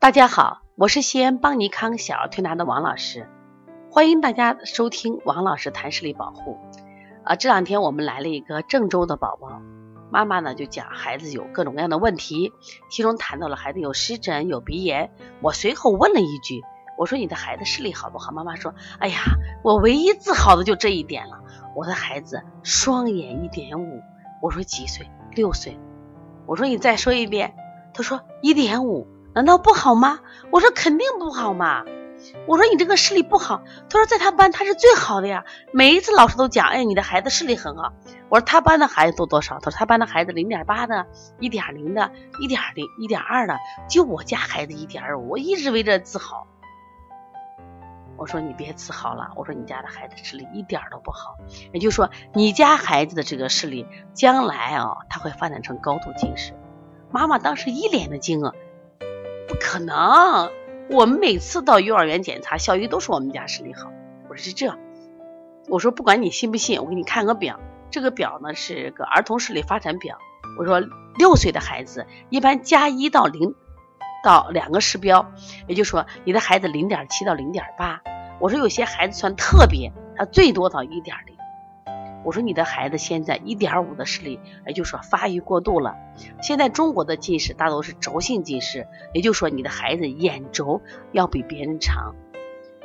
大家好，我是西安邦尼康小儿推拿的王老师，欢迎大家收听王老师谈视力保护。啊，这两天我们来了一个郑州的宝宝，妈妈呢就讲孩子有各种各样的问题，其中谈到了孩子有湿疹、有鼻炎。我随后问了一句，我说你的孩子视力好不好？妈妈说，哎呀，我唯一自豪的就这一点了，我的孩子双眼一点五。我说几岁？六岁。我说你再说一遍。他说一点五。难道不好吗？我说肯定不好嘛。我说你这个视力不好。他说在他班他是最好的呀。每一次老师都讲，哎，你的孩子视力很好。我说他班的孩子都多少？他说他班的孩子零点八的，一点零的，一点零，一点二的，就我家孩子一点五。我一直为这自豪。我说你别自豪了。我说你家的孩子视力一点都不好。也就是说，你家孩子的这个视力将来啊，他会发展成高度近视。妈妈当时一脸的惊愕。可能！我们每次到幼儿园检查，小鱼都说我们家视力好。我说是这，我说不管你信不信，我给你看个表。这个表呢是个儿童视力发展表。我说六岁的孩子一般加一到零到两个视标，也就是说你的孩子零点七到零点八。我说有些孩子算特别，他最多到一点零。我说你的孩子现在一点五的视力，也就是说发育过度了。现在中国的近视大多是轴性近视，也就是说你的孩子眼轴要比别人长。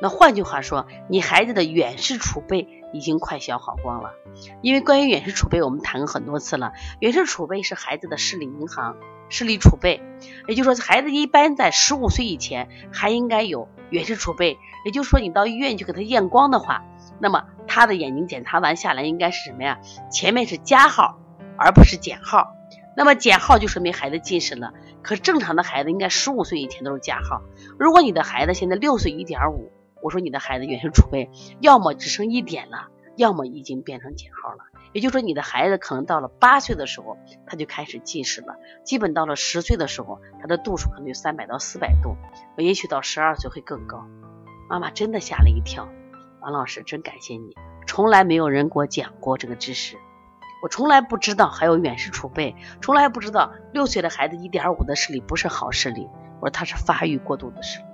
那换句话说，你孩子的远视储备已经快消耗光了。因为关于远视储备，我们谈过很多次了。远视储备是孩子的视力银行、视力储备，也就是说孩子一般在十五岁以前还应该有远视储备。也就是说你到医院去给他验光的话。那么他的眼睛检查完下来应该是什么呀？前面是加号，而不是减号。那么减号就说明孩子近视了。可正常的孩子应该十五岁以前都是加号。如果你的孩子现在六岁一点五，我说你的孩子远视储备要么只剩一点了，要么已经变成减号了。也就是说你的孩子可能到了八岁的时候他就开始近视了，基本到了十岁的时候他的度数可能有三百到四百度，也许到十二岁会更高。妈妈真的吓了一跳。王老师，真感谢你！从来没有人给我讲过这个知识，我从来不知道还有远视储备，从来不知道六岁的孩子一点五的视力不是好视力，我说他是发育过度的视力。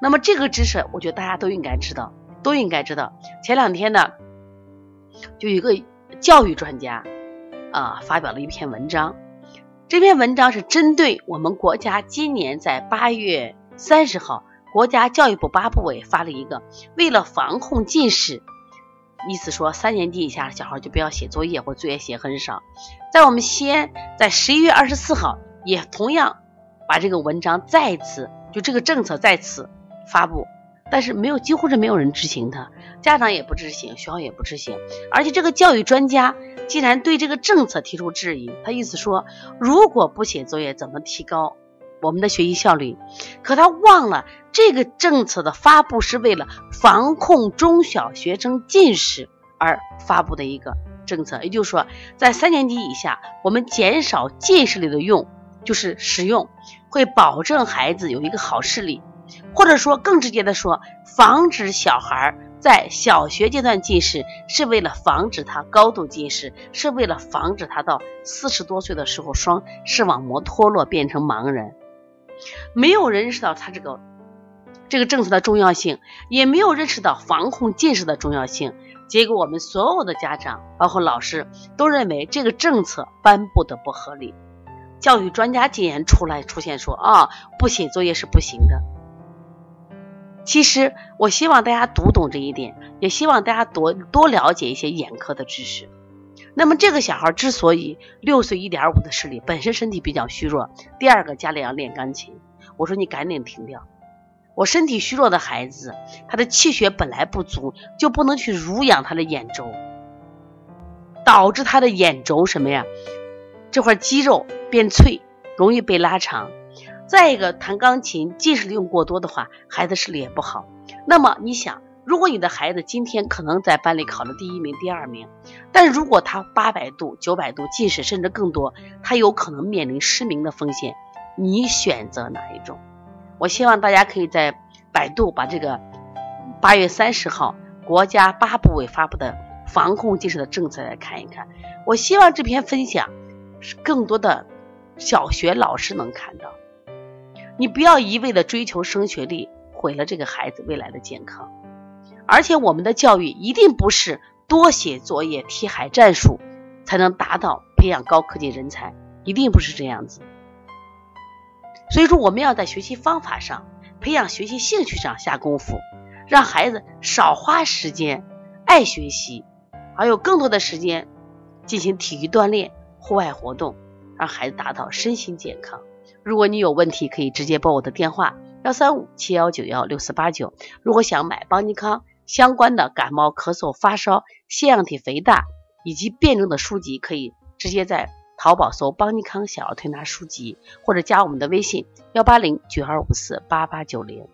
那么这个知识，我觉得大家都应该知道，都应该知道。前两天呢，就有一个教育专家啊发表了一篇文章，这篇文章是针对我们国家今年在八月三十号。国家教育部八部委发了一个，为了防控近视，意思说三年级以下的小孩就不要写作业或作业写很少。在我们西安，在十一月二十四号也同样把这个文章再次就这个政策再次发布，但是没有几乎是没有人执行它，家长也不执行，学校也不执行。而且这个教育专家竟然对这个政策提出质疑，他意思说，如果不写作业，怎么提高？我们的学习效率，可他忘了这个政策的发布是为了防控中小学生近视而发布的一个政策。也就是说，在三年级以下，我们减少近视里的用，就是使用，会保证孩子有一个好视力，或者说更直接的说，防止小孩在小学阶段近视，是为了防止他高度近视，是为了防止他到四十多岁的时候双视网膜脱落变成盲人。没有认识到他这个这个政策的重要性，也没有认识到防控近视的重要性。结果我们所有的家长，包括老师，都认为这个政策颁布的不合理。教育专家竟然出来出现说啊，不写作业是不行的。其实我希望大家读懂这一点，也希望大家多多了解一些眼科的知识。那么这个小孩之所以六岁一点五的视力，本身身体比较虚弱，第二个家里要练钢琴，我说你赶紧停掉。我身体虚弱的孩子，他的气血本来不足，就不能去濡养他的眼轴，导致他的眼轴什么呀？这块肌肉变脆，容易被拉长。再一个，弹钢琴近视用过多的话，孩子视力也不好。那么你想？如果你的孩子今天可能在班里考了第一名、第二名，但如果他八百度、九百度近视甚至更多，他有可能面临失明的风险。你选择哪一种？我希望大家可以在百度把这个八月三十号国家八部委发布的防控近视的政策来看一看。我希望这篇分享是更多的小学老师能看到。你不要一味的追求升学率，毁了这个孩子未来的健康。而且我们的教育一定不是多写作业、题海战术才能达到培养高科技人才，一定不是这样子。所以说，我们要在学习方法上、培养学习兴趣上下功夫，让孩子少花时间，爱学习，而有更多的时间进行体育锻炼、户外活动，让孩子达到身心健康。如果你有问题，可以直接拨我的电话幺三五七幺九幺六四八九。如果想买邦尼康相关的感冒、咳嗽、发烧、腺样体肥大以及辩证的书籍，可以直接在。淘宝搜邦尼康小儿推拿书籍，或者加我们的微信幺八零九二五四八八九零。